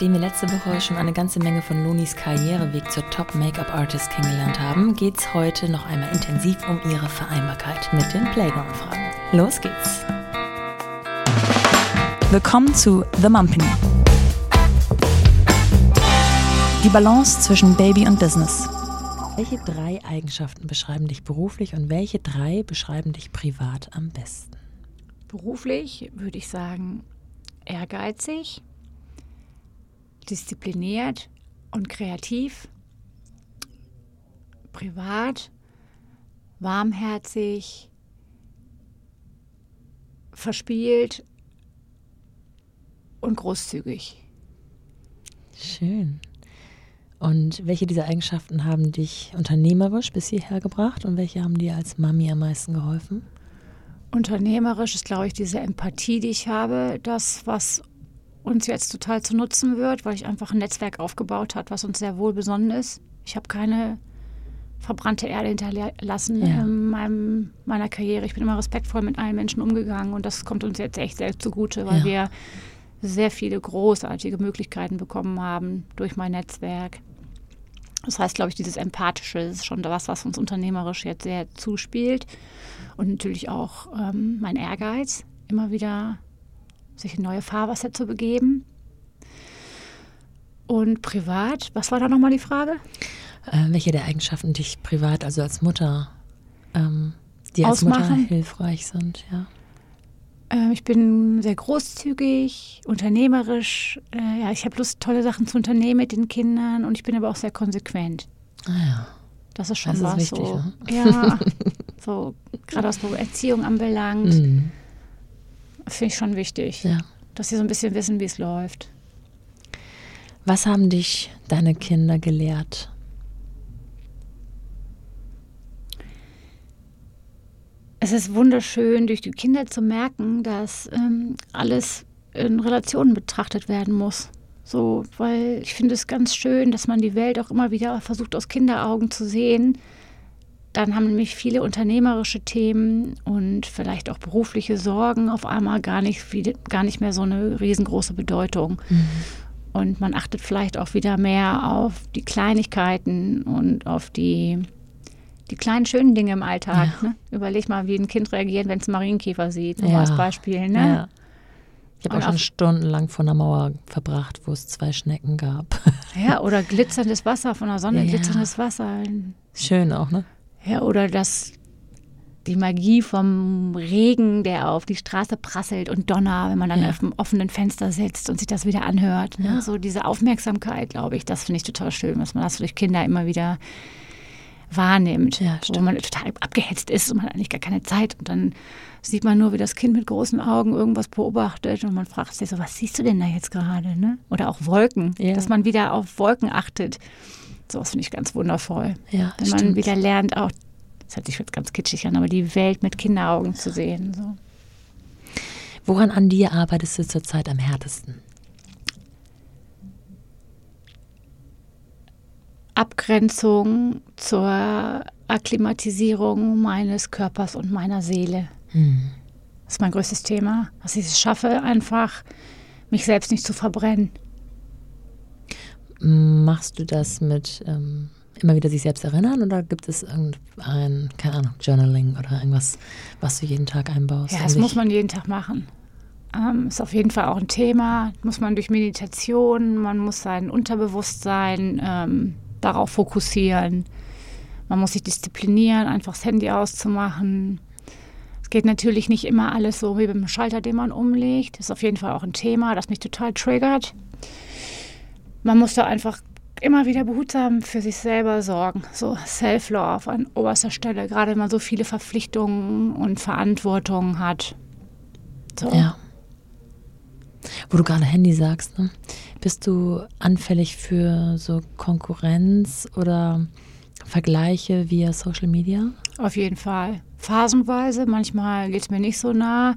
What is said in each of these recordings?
Nachdem wir letzte Woche schon eine ganze Menge von Lonis Karriereweg zur Top-Make-up-Artist kennengelernt haben, geht es heute noch einmal intensiv um ihre Vereinbarkeit mit den Playground-Fragen. Los geht's! Willkommen zu The Mumpany. Die Balance zwischen Baby und Business. Welche drei Eigenschaften beschreiben dich beruflich und welche drei beschreiben dich privat am besten? Beruflich würde ich sagen ehrgeizig, diszipliniert und kreativ. Privat warmherzig, verspielt und großzügig. Schön. Und welche dieser Eigenschaften haben dich unternehmerisch bis hierher gebracht und welche haben dir als Mami am meisten geholfen? Unternehmerisch ist, glaube ich, diese Empathie, die ich habe, das, was uns jetzt total zu nutzen wird, weil ich einfach ein Netzwerk aufgebaut habe, was uns sehr wohl besonnen ist. Ich habe keine verbrannte Erde hinterlassen ja. in meinem, meiner Karriere. Ich bin immer respektvoll mit allen Menschen umgegangen und das kommt uns jetzt echt sehr zugute, weil ja. wir sehr viele großartige Möglichkeiten bekommen haben durch mein Netzwerk. Das heißt, glaube ich, dieses Empathische ist schon das, was uns unternehmerisch jetzt sehr zuspielt. Und natürlich auch ähm, mein Ehrgeiz, immer wieder sich in neue Fahrwasser zu begeben. Und privat, was war da nochmal die Frage? Äh, welche der Eigenschaften dich privat, also als Mutter, ähm, die als Ausmachen? Mutter hilfreich sind, ja? Äh, ich bin sehr großzügig, unternehmerisch. Äh, ja, ich habe Lust, tolle Sachen zu unternehmen mit den Kindern und ich bin aber auch sehr konsequent. Ah ja. Das ist schon das was. Ist wichtig, so. Ja, so gerade was so Erziehung anbelangt. Mhm. Finde ich schon wichtig, ja. dass sie so ein bisschen wissen, wie es läuft. Was haben dich deine Kinder gelehrt? Es ist wunderschön, durch die Kinder zu merken, dass ähm, alles in Relationen betrachtet werden muss. So, weil ich finde es ganz schön, dass man die Welt auch immer wieder versucht, aus Kinderaugen zu sehen dann haben nämlich viele unternehmerische Themen und vielleicht auch berufliche Sorgen auf einmal gar nicht, gar nicht mehr so eine riesengroße Bedeutung. Mhm. Und man achtet vielleicht auch wieder mehr auf die Kleinigkeiten und auf die, die kleinen schönen Dinge im Alltag. Ja. Ne? Überleg mal, wie ein Kind reagiert, wenn es einen Marienkäfer sieht, nur ja. als Beispiel. Ne? Ja. Ich habe auch schon stundenlang vor einer Mauer verbracht, wo es zwei Schnecken gab. Ja, oder glitzerndes Wasser, von der Sonne glitzerndes Wasser. Schön auch, ne? Ja, oder das, die Magie vom Regen, der auf die Straße prasselt und Donner, wenn man dann ja. auf dem offenen Fenster sitzt und sich das wieder anhört. Ne? Ja. So diese Aufmerksamkeit, glaube ich, das finde ich total schön, dass man das durch Kinder immer wieder wahrnimmt, ja, wo man total abgehetzt ist und man hat eigentlich gar keine Zeit und dann sieht man nur, wie das Kind mit großen Augen irgendwas beobachtet und man fragt sich so, was siehst du denn da jetzt gerade? Ne? Oder auch Wolken, ja. dass man wieder auf Wolken achtet. Sowas finde ich ganz wundervoll. Ja, Wenn stimmt. man wieder lernt, auch, das hört sich jetzt ganz kitschig an, aber die Welt mit Kinderaugen zu sehen. So. Woran an dir arbeitest du zurzeit am härtesten? Abgrenzung zur Akklimatisierung meines Körpers und meiner Seele. Hm. Das ist mein größtes Thema, dass ich es schaffe, einfach mich selbst nicht zu verbrennen. Machst du das mit ähm, immer wieder sich selbst erinnern oder gibt es irgendein, keine Ahnung, Journaling oder irgendwas, was du jeden Tag einbaust? Ja, das muss man jeden Tag machen. Ähm, ist auf jeden Fall auch ein Thema. Muss man durch Meditation, man muss sein Unterbewusstsein ähm, darauf fokussieren. Man muss sich disziplinieren, einfach das Handy auszumachen. Es geht natürlich nicht immer alles so wie beim Schalter, den man umlegt. Ist auf jeden Fall auch ein Thema, das mich total triggert man muss da einfach immer wieder behutsam für sich selber sorgen. So Self-Love an oberster Stelle, gerade wenn man so viele Verpflichtungen und Verantwortungen hat. So. Ja. Wo du gerade Handy sagst, ne? bist du anfällig für so Konkurrenz oder Vergleiche via Social Media? Auf jeden Fall. Phasenweise, manchmal geht es mir nicht so nah.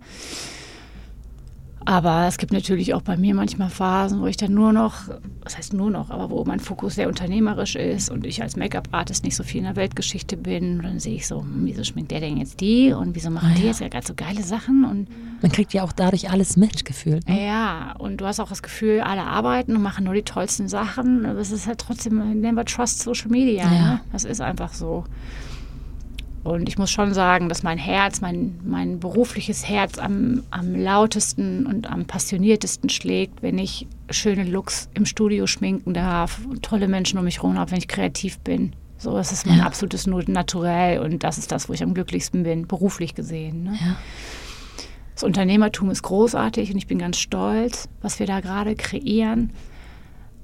Aber es gibt natürlich auch bei mir manchmal Phasen, wo ich dann nur noch, was heißt nur noch, aber wo mein Fokus sehr unternehmerisch ist und ich als Make-up-Artist nicht so viel in der Weltgeschichte bin. Und dann sehe ich so, hm, wieso schminkt der denn jetzt die und wieso machen Ah, die ja. jetzt ja gerade so geile Sachen? Und Man kriegt ja auch dadurch alles mitgefühlt. Ne? ja, und du hast auch das Gefühl, alle arbeiten und machen nur die tollsten Sachen. Aber es ist halt trotzdem, never trust Social Media. Ja. Ne? Das ist einfach so. Und ich muss schon sagen, dass mein Herz, mein, mein berufliches Herz am, am lautesten und am passioniertesten schlägt, wenn ich schöne Looks im Studio schminken darf, tolle Menschen um mich herum habe, wenn ich kreativ bin. So, das ist mein Ja. absolutes Naturell und das ist das, wo ich am glücklichsten bin, beruflich gesehen. Ne? Ja. Das Unternehmertum ist großartig und ich bin ganz stolz, was wir da gerade kreieren.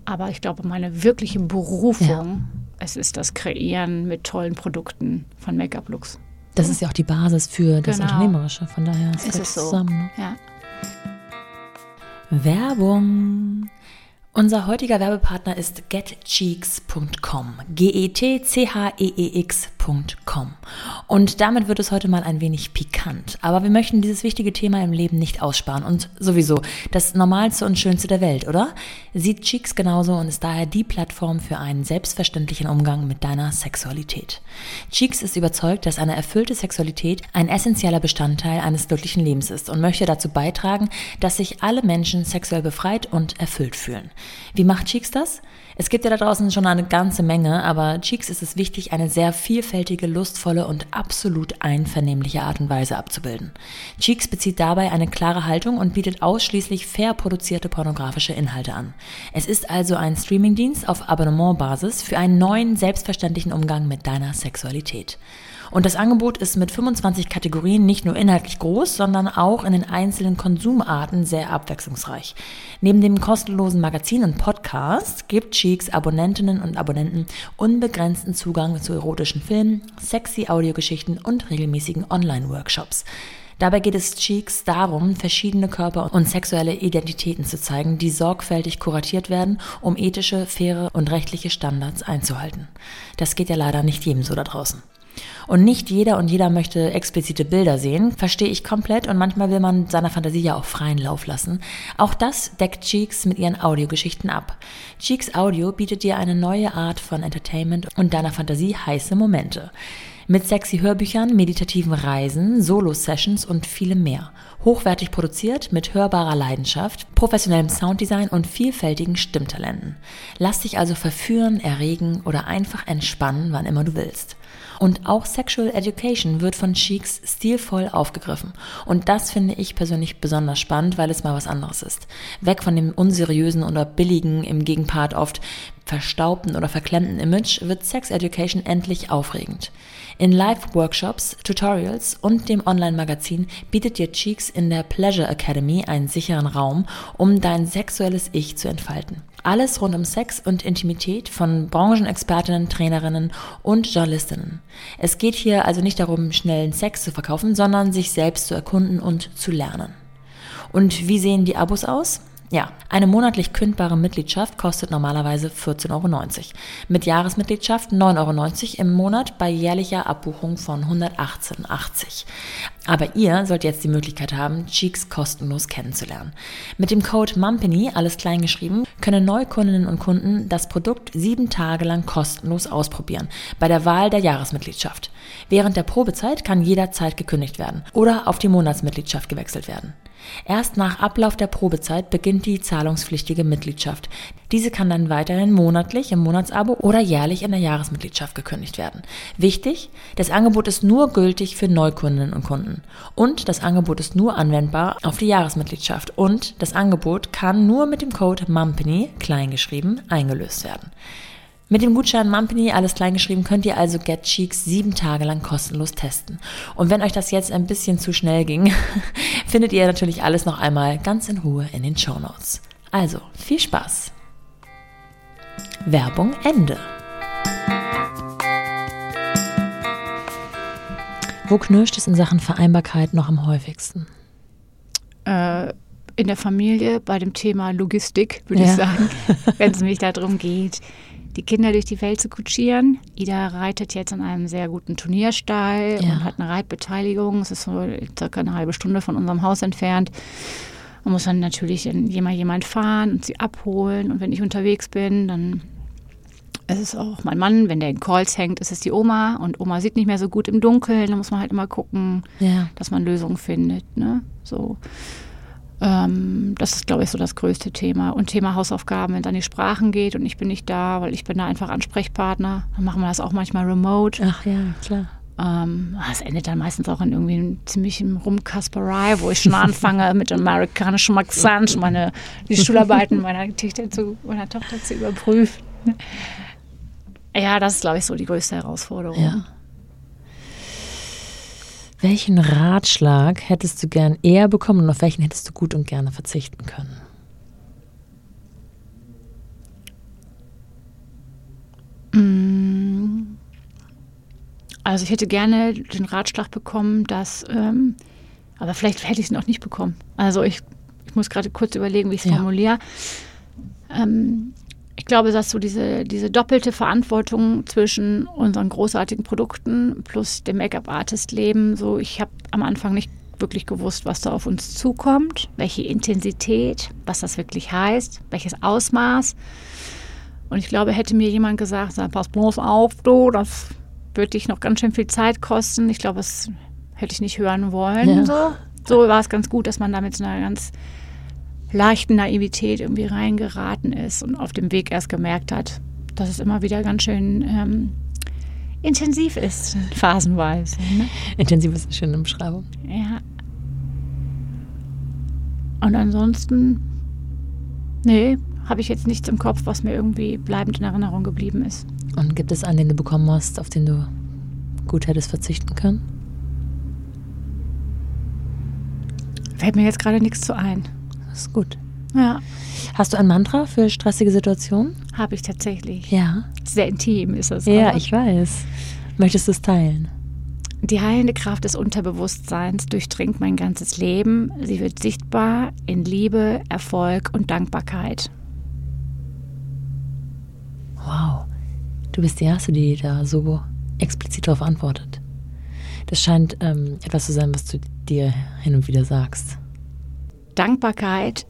Aber ich glaube, meine wirkliche Berufung, es ist das Kreieren mit tollen Produkten von Make-up-Looks. Das ist ja auch die Basis für das Genau. Unternehmerische. Von daher ist Ist das es so. zusammen. Ne? Ja. Werbung. Unser heutiger Werbepartner ist getcheeks.com. G-E-T-C-H-E-E-X.com. Und damit wird es heute mal ein wenig pikant. Aber wir möchten dieses wichtige Thema im Leben nicht aussparen. Und sowieso das Normalste und Schönste der Welt, oder? Sieht Cheeks genauso und ist daher die Plattform für einen selbstverständlichen Umgang mit deiner Sexualität. Cheeks ist überzeugt, dass eine erfüllte Sexualität ein essentieller Bestandteil eines glücklichen Lebens ist und möchte dazu beitragen, dass sich alle Menschen sexuell befreit und erfüllt fühlen. Wie macht Cheeks das? Es gibt ja da draußen schon eine ganze Menge, aber Cheeks ist es wichtig, eine sehr vielfältige, lustvolle und absolut einvernehmliche Art und Weise abzubilden. Cheeks bezieht dabei eine klare Haltung und bietet ausschließlich fair produzierte pornografische Inhalte an. Es ist also ein Streamingdienst auf Abonnementbasis für einen neuen, selbstverständlichen Umgang mit deiner Sexualität. Und das Angebot ist mit 25 Kategorien nicht nur inhaltlich groß, sondern auch in den einzelnen Konsumarten sehr abwechslungsreich. Neben dem kostenlosen Magazin und Podcast gibt Cheeks Abonnentinnen und Abonnenten unbegrenzten Zugang zu erotischen Filmen, sexy Audiogeschichten und regelmäßigen Online-Workshops. Dabei geht es Cheeks darum, verschiedene Körper und sexuelle Identitäten zu zeigen, die sorgfältig kuratiert werden, um ethische, faire und rechtliche Standards einzuhalten. Das geht ja leider nicht jedem so da draußen. Und nicht jeder und jeder möchte explizite Bilder sehen, verstehe ich komplett und manchmal will man seiner Fantasie ja auch freien Lauf lassen. Auch das deckt Cheeks mit ihren Audiogeschichten ab. Cheeks Audio bietet dir eine neue Art von Entertainment und deiner Fantasie heiße Momente. Mit sexy Hörbüchern, meditativen Reisen, Solo-Sessions und vielem mehr. Hochwertig produziert, mit hörbarer Leidenschaft, professionellem Sounddesign und vielfältigen Stimmtalenten. Lass dich also verführen, erregen oder einfach entspannen, wann immer du willst. Und auch Sexual Education wird von Cheeks stilvoll aufgegriffen. Und das finde ich persönlich besonders spannend, weil es mal was anderes ist. Weg von dem unseriösen oder billigen, im Gegenpart oft verstaubten oder verklemmten Image wird Sex Education endlich aufregend. In Live-Workshops, Tutorials und dem Online-Magazin bietet dir Cheeks in der Pleasure Academy einen sicheren Raum, um dein sexuelles Ich zu entfalten. Alles rund um Sex und Intimität von Branchenexpertinnen, Trainerinnen und Journalistinnen. Es geht hier also nicht darum, schnellen Sex zu verkaufen, sondern sich selbst zu erkunden und zu lernen. Und wie sehen die Abos aus? Ja, eine monatlich kündbare Mitgliedschaft kostet normalerweise 14,90 Euro. Mit Jahresmitgliedschaft 9,90 Euro im Monat bei jährlicher Abbuchung von 118,80 Aber ihr sollt jetzt die Möglichkeit haben, Cheeks kostenlos kennenzulernen. Mit dem Code MUMPANY, alles klein geschrieben, können Neukundinnen und Kunden das Produkt sieben Tage lang kostenlos ausprobieren bei der Wahl der Jahresmitgliedschaft. Während der Probezeit kann jederzeit gekündigt werden oder auf die Monatsmitgliedschaft gewechselt werden. Erst nach Ablauf der Probezeit beginnt die zahlungspflichtige Mitgliedschaft. Diese kann dann weiterhin monatlich im Monatsabo oder jährlich in der Jahresmitgliedschaft gekündigt werden. Wichtig, das Angebot ist nur gültig für Neukundinnen und Kunden. Und das Angebot ist nur anwendbar auf die Jahresmitgliedschaft. Und das Angebot kann nur mit dem Code MUMPANY, kleingeschrieben, eingelöst werden. Mit dem Gutschein Mumpany, alles kleingeschrieben, könnt ihr also Get Cheeks sieben Tage lang kostenlos testen. Und wenn euch das jetzt ein bisschen zu schnell ging, findet ihr natürlich alles noch einmal ganz in Ruhe in den Show Notes. Also, viel Spaß! Werbung Ende. Wo knirscht es in Sachen Vereinbarkeit noch am häufigsten? Äh, in der Familie bei dem Thema Logistik, würde Ja. ich sagen, wenn es nämlich darum geht, die Kinder durch die Welt zu kutschieren. Ida reitet jetzt in einem sehr guten Turnierstall Ja. und hat eine Reitbeteiligung. Es ist so circa eine halbe Stunde von unserem Haus entfernt. Man muss dann natürlich jemand, jemand fahren und sie abholen. Und wenn ich unterwegs bin, dann ist es auch mein Mann. Wenn der in Calls hängt, ist es die Oma. Und Oma sieht nicht mehr so gut im Dunkeln. Da muss man halt immer gucken, Ja. dass man Lösungen findet. Ne? So. Ähm, das ist, glaube ich, so das größte Thema. Und Thema Hausaufgaben, wenn es an die Sprachen geht und ich bin nicht da, weil ich bin da einfach Ansprechpartner, dann machen wir das auch manchmal remote. Ach ja, klar. Ähm, das endet dann meistens auch in irgendwie einem ziemlichen Rumkasperei, wo ich schon anfange, mit amerikanischem Akzent meine, die Schularbeiten meiner Tochter zu, meiner Tochter zu überprüfen. Ja, das ist, glaube ich, so die größte Herausforderung. Ja. Welchen Ratschlag hättest du gern eher bekommen und auf welchen hättest du gut und gerne verzichten können? Mm. Also ich hätte gerne den Ratschlag bekommen, dass, ähm, aber vielleicht hätte ich es noch nicht bekommen. Also ich, ich muss gerade kurz überlegen, wie ich es Ja. formuliere. Ähm, glaube, dass so diese, diese doppelte Verantwortung zwischen unseren großartigen Produkten plus dem Make-up-Artist-Leben, so ich habe am Anfang nicht wirklich gewusst, was da auf uns zukommt, welche Intensität, was das wirklich heißt, welches Ausmaß. Und ich glaube, hätte mir jemand gesagt, sag, pass bloß auf, du, das wird dich noch ganz schön viel Zeit kosten. Ich glaube, das hätte ich nicht hören wollen. Ja. So. so war es ganz gut, dass man da mit so einer ganz leichten Naivität irgendwie reingeraten ist und auf dem Weg erst gemerkt hat, dass es immer wieder ganz schön ähm, intensiv ist, phasenweise. Ne? Intensiv ist eine schöne Beschreibung. Ja. Und ansonsten, nee, habe ich jetzt nichts im Kopf, was mir irgendwie bleibend in Erinnerung geblieben ist. Und gibt es einen, den du bekommen hast, auf den du gut hättest verzichten können? Fällt mir jetzt gerade nichts zu ein. Das ist gut. Ja, Hast du ein Mantra für stressige Situationen? habe ich tatsächlich. Ja. Sehr intim ist es. Ja, aber. ich weiß. Möchtest du es teilen? Die heilende Kraft des Unterbewusstseins durchdringt mein ganzes Leben. Sie wird sichtbar in Liebe, Erfolg und Dankbarkeit. Wow. Du bist die Erste, die da so explizit darauf antwortet. Das scheint ähm, etwas zu sein, was du dir hin und wieder sagst. Dankbarkeit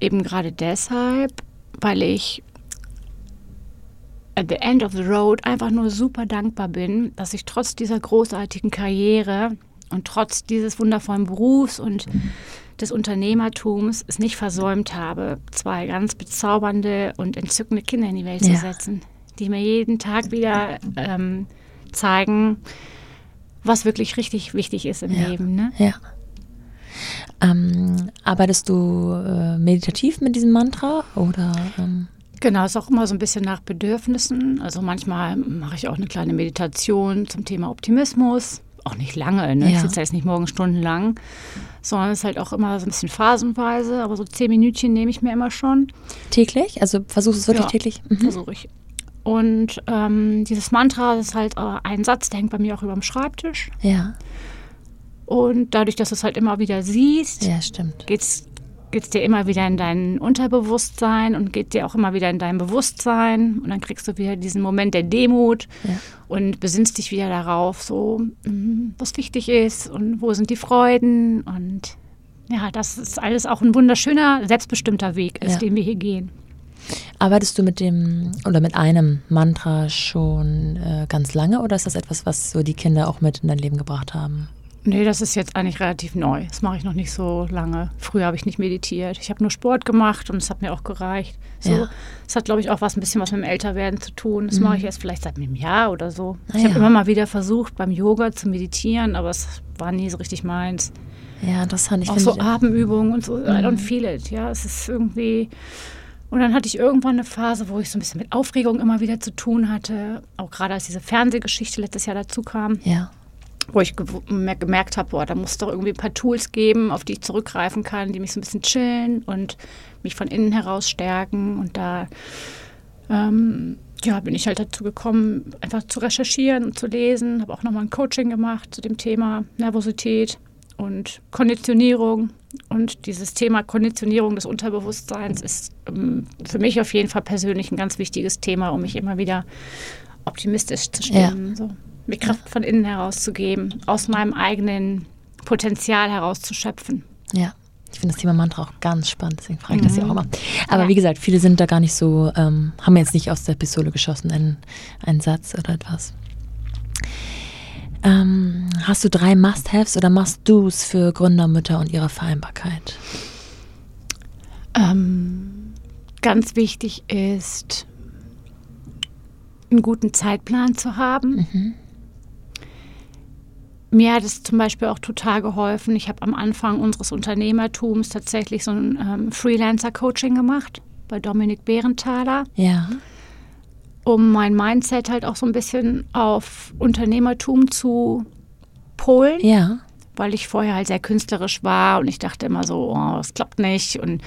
eben gerade deshalb, weil ich at the end of the road einfach nur super dankbar bin, dass ich trotz dieser großartigen Karriere und trotz dieses wundervollen Berufs und des Unternehmertums es nicht versäumt habe, zwei ganz bezaubernde und entzückende Kinder in die Welt Ja. zu setzen, die mir jeden Tag wieder ähm, zeigen, was wirklich richtig wichtig ist im Ja. Leben. Ne? Ja. Ähm, arbeitest du äh, meditativ mit diesem Mantra oder? Ähm, Genau, ist auch immer so ein bisschen nach Bedürfnissen. Also manchmal mache ich auch eine kleine Meditation zum Thema Optimismus. Auch nicht lange, ne? Ja. Ich sitze jetzt nicht morgen stundenlang, sondern es ist halt auch immer so ein bisschen phasenweise. Aber so zehn Minütchen nehme ich mir immer schon. täglich? Also versuchst du es wirklich Ja. täglich? Mhm. Versuche ich. Und ähm, dieses Mantra ist halt äh, ein Satz, der hängt bei mir auch über dem Schreibtisch. Ja, Und dadurch, dass du es halt immer wieder siehst, ja, stimmt. geht's geht's dir immer wieder in dein Unterbewusstsein und geht dir auch immer wieder in dein Bewusstsein und dann kriegst du wieder diesen Moment der Demut Ja. und besinnst dich wieder darauf, so mm, was wichtig ist und wo sind die Freuden und ja, das ist alles auch ein wunderschöner, selbstbestimmter Weg ist, Ja. den wir hier gehen. Arbeitest du mit dem oder mit einem Mantra schon äh, ganz lange oder ist das etwas, was so die Kinder auch mit in dein Leben gebracht haben? Nee, das ist jetzt eigentlich relativ neu. Das mache ich noch nicht so lange. Früher habe ich nicht meditiert. Ich habe nur Sport gemacht und es hat mir auch gereicht. So, Ja. Es hat, glaube ich, auch was ein bisschen was mit dem Älterwerden zu tun. Das mache ich jetzt vielleicht seit einem Jahr oder so. Ah, ich habe ja. immer mal wieder versucht, beim Yoga zu meditieren, aber es war nie so richtig meins. Ja, interessant. Ich auch so Atemübungen und so. I don't feel it. Ja, es ist irgendwie. Und dann hatte ich irgendwann eine Phase, wo ich so ein bisschen mit Aufregung immer wieder zu tun hatte. Auch gerade als diese Fernsehgeschichte letztes Jahr dazu kam ja, wo ich gemerkt habe, boah, da muss es doch irgendwie ein paar Tools geben, auf die ich zurückgreifen kann, die mich so ein bisschen chillen und mich von innen heraus stärken. Und da ähm, ja, bin ich halt dazu gekommen, einfach zu recherchieren und zu lesen. Habe auch nochmal ein Coaching gemacht zu dem Thema Nervosität und Konditionierung. Und dieses Thema Konditionierung des Unterbewusstseins ist ähm, für mich auf jeden Fall persönlich ein ganz wichtiges Thema, um mich immer wieder optimistisch zu stimmen. So. Mir Kraft von innen herauszugeben, aus meinem eigenen Potenzial herauszuschöpfen. ja. Ich finde das Thema Mantra auch ganz spannend, deswegen frage ich das ja auch immer. Aber ja. wie gesagt, viele sind da gar nicht so, ähm, haben jetzt nicht aus der Pistole geschossen, einen, einen Satz oder etwas. Ähm, hast du drei Must-Haves oder Must-Dos für Gründermütter und ihre Vereinbarkeit? Ähm, ganz wichtig ist, einen guten Zeitplan zu haben. Mhm. Mir hat es zum Beispiel auch total geholfen. Ich habe am Anfang unseres Unternehmertums tatsächlich so ein ähm, Freelancer-Coaching gemacht bei Dominik Behrenthaler. Ja. Um mein Mindset halt auch so ein bisschen auf Unternehmertum zu polen. Ja. Weil ich vorher halt sehr künstlerisch war und ich dachte immer so, oh, es klappt nicht und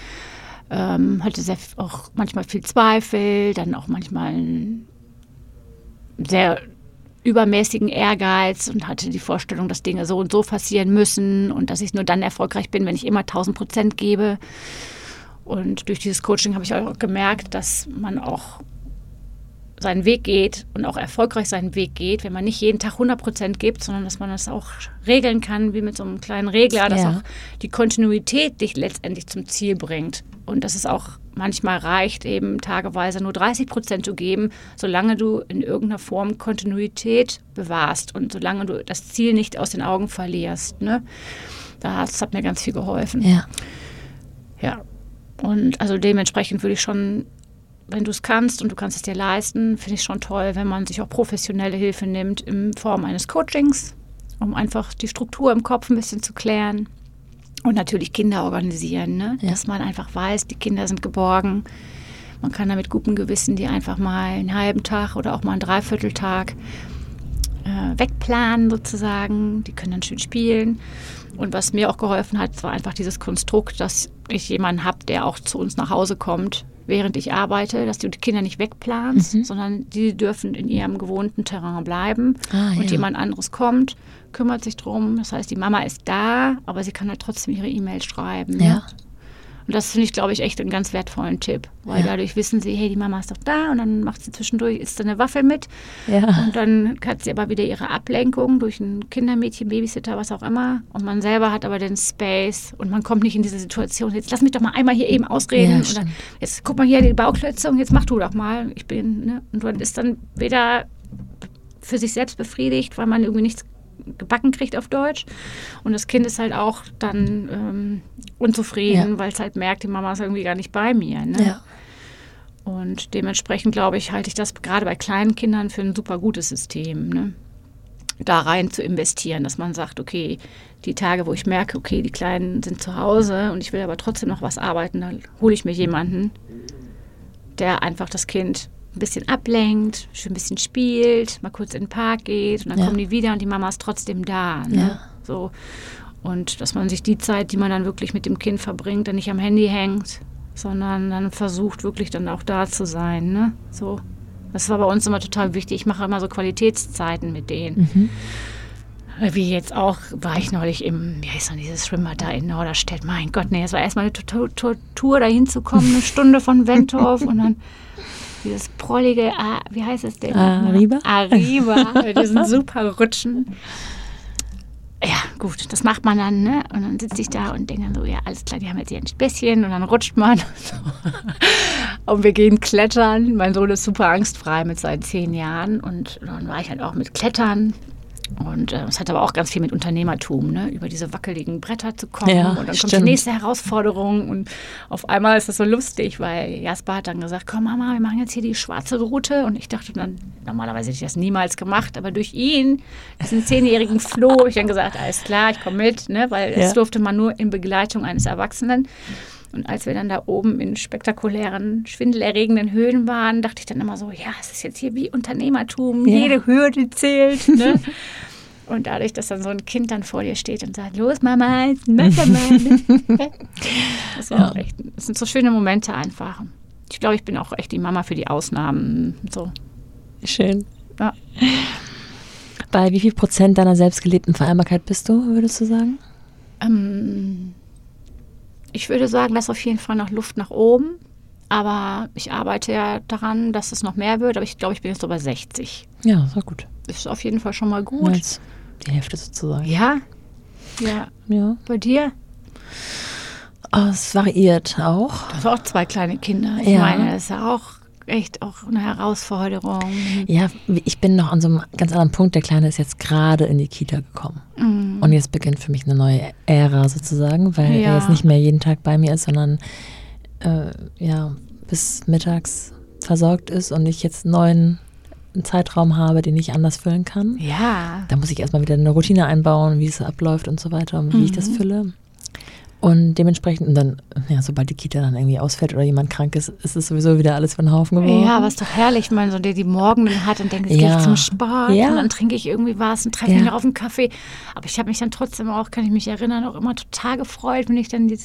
ähm, hatte sehr, auch manchmal viel Zweifel, dann auch manchmal ein sehr übermäßigen Ehrgeiz und hatte die Vorstellung, dass Dinge so und so passieren müssen und dass ich nur dann erfolgreich bin, wenn ich immer 1000 Prozent gebe. Und durch dieses Coaching habe ich auch gemerkt, dass man auch seinen Weg geht und auch erfolgreich seinen Weg geht, wenn man nicht jeden Tag 100 Prozent gibt, sondern dass man das auch regeln kann, wie mit so einem kleinen Regler, dass ja. auch die Kontinuität dich letztendlich zum Ziel bringt. Und dass es auch manchmal reicht, eben tageweise nur 30 Prozent zu geben, solange du in irgendeiner Form Kontinuität bewahrst und solange du das Ziel nicht aus den Augen verlierst. Ne? Das hat mir ganz viel geholfen. Ja. Ja. Und also dementsprechend würde ich schon wenn du es kannst und du kannst es dir leisten, finde ich schon toll, wenn man sich auch professionelle Hilfe nimmt in Form eines Coachings, um einfach die Struktur im Kopf ein bisschen zu klären. Und natürlich Kinder organisieren, ne? Ja. dass man einfach weiß, die Kinder sind geborgen. Man kann da mit gutem Gewissen die einfach mal einen halben Tag oder auch mal einen Dreivierteltag äh, wegplanen sozusagen. Die können dann schön spielen. Und was mir auch geholfen hat, war einfach dieses Konstrukt, dass ich jemanden habe, der auch zu uns nach Hause kommt, während ich arbeite, dass du die Kinder nicht wegplanst, mhm. sondern die dürfen in ihrem gewohnten Terrain bleiben ah, und ja. jemand anderes kommt, kümmert sich drum. Das heißt, die Mama ist da, aber sie kann halt trotzdem ihre E-Mail schreiben. Ne? Und das finde ich, glaube ich, echt einen ganz wertvollen Tipp, weil ja. dadurch wissen sie, hey, die Mama ist doch da und dann macht sie zwischendurch, isst eine Waffel mit ja. und dann hat sie aber wieder ihre Ablenkung durch ein Kindermädchen, Babysitter, was auch immer und man selber hat aber den Space und man kommt nicht in diese Situation, jetzt lass mich doch mal einmal hier eben ausreden ja, dann, jetzt guck mal hier die Bauklötze und jetzt mach du doch mal, ich bin, ne? und man ist dann wieder für sich selbst befriedigt, weil man irgendwie nichts gebacken kriegt auf Deutsch. Und das Kind ist halt auch dann ähm, unzufrieden, ja. weil es halt merkt, die Mama ist irgendwie gar nicht bei mir. Ne? Ja. Und dementsprechend, glaube ich, halte ich das gerade bei kleinen Kindern für ein super gutes System. Ne? Da rein zu investieren, dass man sagt, okay, die Tage, wo ich merke, okay, die Kleinen sind zu Hause und ich will aber trotzdem noch was arbeiten, dann hole ich mir jemanden, der einfach das Kind ein bisschen ablenkt, schön ein bisschen spielt, mal kurz in den Park geht und dann ja. kommen die wieder und die Mama ist trotzdem da. Ne? Ja. So. Und dass man sich die Zeit, die man dann wirklich mit dem Kind verbringt, dann nicht am Handy hängt, sondern dann versucht wirklich dann auch da zu sein. Ne? So. Das war bei uns immer total wichtig. Ich mache immer so Qualitätszeiten mit denen. Mhm. Wie jetzt auch, war ich neulich im, wie heißt denn dieses Schwimmbad da in Norderstedt? Mein Gott, nee, es war erstmal eine Tour dahin zu kommen, eine Stunde von Wentorf und dann dieses prollige, ah, wie heißt es denn? Arriba. Arriba, diesen super Rutschen. Ja, gut, das macht man dann, ne? Und dann sitze ich da und denke dann so, ja, alles klar, die haben jetzt hier ein Späßchen und dann rutscht man. und wir gehen klettern. Mein Sohn ist super angstfrei mit seinen zehn Jahren und dann war ich halt auch mit Klettern und äh, es hat aber auch ganz viel mit Unternehmertum, ne? über diese wackeligen Bretter zu kommen. Ja, und dann stimmt. kommt die nächste Herausforderung. Und auf einmal ist das so lustig, weil Jasper hat dann gesagt, komm Mama, wir machen jetzt hier die schwarze Route. Und ich dachte dann, normalerweise hätte ich das niemals gemacht. Aber durch ihn, diesen zehnjährigen Flo, habe ich dann gesagt, alles klar, ich komme mit. Ne? Weil ja. es durfte man nur in Begleitung eines Erwachsenen. Und als wir dann da oben in spektakulären, schwindelerregenden Höhen waren, dachte ich dann immer so, ja, es ist jetzt hier wie Unternehmertum, ja. jede Hürde zählt. Ne? Und dadurch, dass dann so ein Kind dann vor dir steht und sagt, los Mama, mach mal. das, ja. echt, das sind so schöne Momente einfach. Ich glaube, ich bin auch echt die Mama für die Ausnahmen. So. Schön. Ja. Bei wie viel Prozent deiner selbstgelebten Vereinbarkeit bist du, würdest du sagen? Ähm, ich würde sagen, da ist auf jeden Fall noch Luft nach oben. Aber ich arbeite ja daran, dass es noch mehr wird. Aber ich glaube, ich bin jetzt so bei 60. Ja, ist auch gut. Ist auf jeden Fall schon mal gut. Ja, die Hälfte sozusagen. Ja. Ja. Ja. Bei dir? Oh, es variiert auch. Du hast auch zwei kleine Kinder. Ich Ja. meine, das ist ja auch echt auch eine Herausforderung. Ja, ich bin noch an so einem ganz anderen Punkt. Der Kleine ist jetzt gerade in die Kita gekommen. Mhm. Und jetzt beginnt für mich eine neue Ära sozusagen, weil Ja. er jetzt nicht mehr jeden Tag bei mir ist, sondern äh, ja, bis mittags versorgt ist und ich jetzt einen neuen Zeitraum habe, den ich anders füllen kann. Ja. Da muss ich erstmal wieder eine Routine einbauen, wie es abläuft und so weiter und wie ich das Mhm. fülle. Und dementsprechend, und dann, ja, sobald die Kita dann irgendwie ausfällt oder jemand krank ist, ist es sowieso wieder alles von Haufen geworden. Ja, ist doch herrlich, wenn man so der die Morgen hat und denkt, jetzt gehe Ja. ich zum Sport Ja. und dann trinke ich irgendwie was und treffe Ja. mich noch auf einen Kaffee. Aber ich habe mich dann trotzdem auch, kann ich mich erinnern, auch immer total gefreut, wenn ich dann die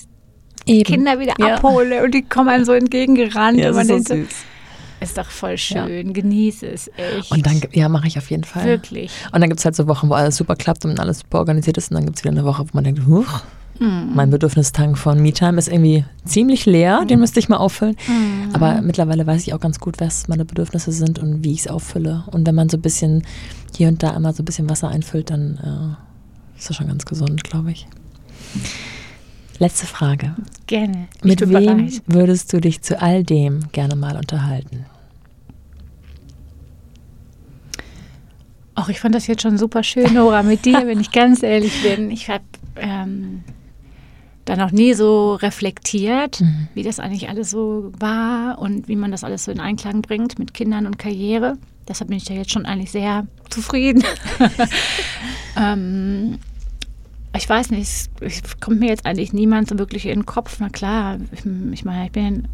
Eben. Kinder wieder Ja. abhole und die kommen einem so entgegengerannt. Ja, und man ist so denkt, süß. ist doch voll schön, genieße es echt. Und dann, ja, mache ich auf jeden Fall. Wirklich. Und dann gibt es halt so Wochen, wo alles super klappt und alles super organisiert ist. Und dann gibt es wieder eine Woche, wo man denkt, huch, mein Bedürfnistank von Me-Time ist irgendwie ziemlich leer. Den müsste ich mal auffüllen. Aber mittlerweile weiß ich auch ganz gut, was meine Bedürfnisse sind und wie ich es auffülle. Und wenn man so ein bisschen hier und da immer so ein bisschen Wasser einfüllt, dann äh, ist das schon ganz gesund, glaube ich. Letzte Frage. Gerne. Ich Mit wem bereit. würdest du dich zu all dem gerne mal unterhalten? Ach, ich fand das jetzt schon super schön, Nora, mit dir, wenn ich ganz ehrlich bin. Ich habe ähm, da noch nie so reflektiert, Mhm. wie das eigentlich alles so war und wie man das alles so in Einklang bringt mit Kindern und Karriere. Deshalb bin ich da jetzt schon eigentlich sehr zufrieden. ähm, ich weiß nicht, es, kommt mir jetzt eigentlich niemand so wirklich in den Kopf. Na klar, ich, ich meine, ich bin,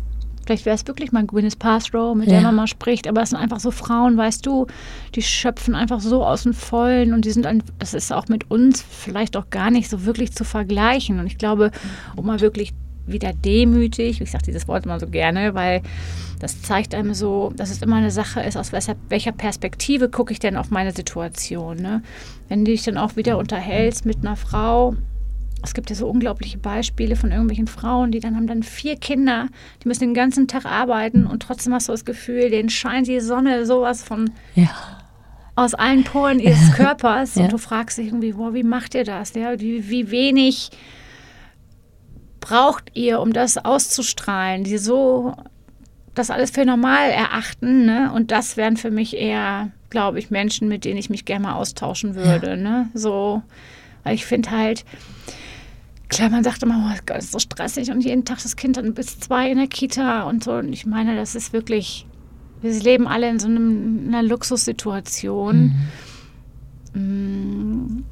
vielleicht wäre es wirklich mal Gwyneth Paltrow, mit der Ja. man mal spricht, aber es sind einfach so Frauen, weißt du, die schöpfen einfach so aus dem Vollen und die sind, ein, das ist auch mit uns vielleicht auch gar nicht so wirklich zu vergleichen. Und ich glaube, um mal wirklich wieder demütig, ich sage dieses Wort immer so gerne, weil das zeigt einem so, dass es immer eine Sache ist, aus welcher, welcher Perspektive gucke ich denn auf meine Situation. Ne? Wenn du dich dann auch wieder unterhältst mit einer Frau, es gibt ja so unglaubliche Beispiele von irgendwelchen Frauen, die dann haben dann vier Kinder, die müssen den ganzen Tag arbeiten und trotzdem hast du das Gefühl, denen scheint die Sonne sowas von Ja. aus allen Poren ihres Körpers Ja. und du fragst dich irgendwie, boah, wie macht ihr das? Ja? Wie, wie wenig braucht ihr, um das auszustrahlen, die so das alles für normal erachten. Ne? Und das wären für mich eher, glaube ich, Menschen, mit denen ich mich gerne mal austauschen würde. Ne? So, weil ich finde halt, klar, man sagt immer, oh Gott, ist so stressig und jeden Tag das Kind dann bis zwei in der Kita und so. Und ich meine, das ist wirklich, wir leben alle in so einem, einer Luxussituation. Mm,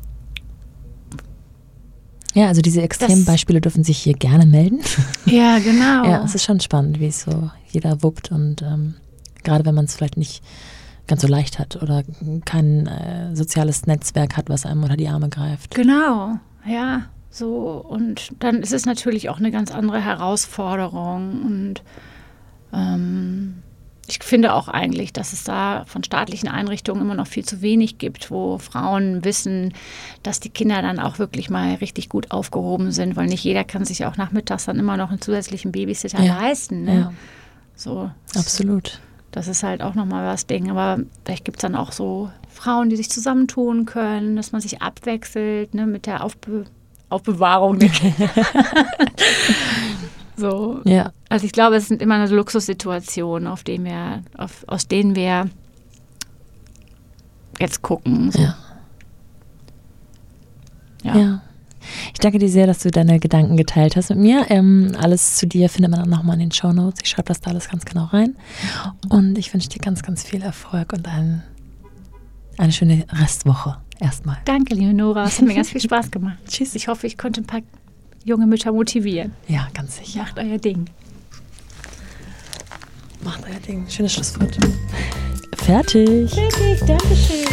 Ja, also diese extremen Das- Beispiele dürfen sich hier gerne melden. Ja, genau. Ja, es ist schon spannend, wie es so jeder wuppt und ähm, gerade wenn man es vielleicht nicht ganz so leicht hat oder kein äh, soziales Netzwerk hat, was einem unter die Arme greift. Genau, ja, so. Und dann ist es natürlich auch eine ganz andere Herausforderung. Und ähm, ich finde auch eigentlich, dass es da von staatlichen Einrichtungen immer noch viel zu wenig gibt, wo Frauen wissen, dass die Kinder dann auch wirklich mal richtig gut aufgehoben sind, weil nicht jeder kann sich auch nachmittags dann immer noch einen zusätzlichen Babysitter Ja, leisten. Ne? ja. So, Absolut. das ist halt auch nochmal was Ding. Aber vielleicht gibt es dann auch so Frauen, die sich zusammentun können, dass man sich abwechselt ne, mit der Aufbe Aufbewahrung. so. Ja, Also ich glaube, es sind immer eine Luxussituationen, auf denen wir, auf, aus denen wir jetzt gucken. So. ja, Ja. ja. Ich danke dir sehr, dass du deine Gedanken geteilt hast mit mir. Ähm, alles zu dir findet man dann nochmal in den Show Notes. Ich schreibe das da alles ganz genau rein. Und ich wünsche dir ganz, ganz viel Erfolg und ein, eine schöne Restwoche erstmal. Danke, liebe Nora. Es hat mir ganz viel Spaß gemacht. Tschüss. Ich hoffe, ich konnte ein paar junge Mütter motivieren. Ja, ganz sicher. Macht euer Ding. Macht euer Ding. Schönes Schlusswort. Fertig. Fertig, Dankeschön.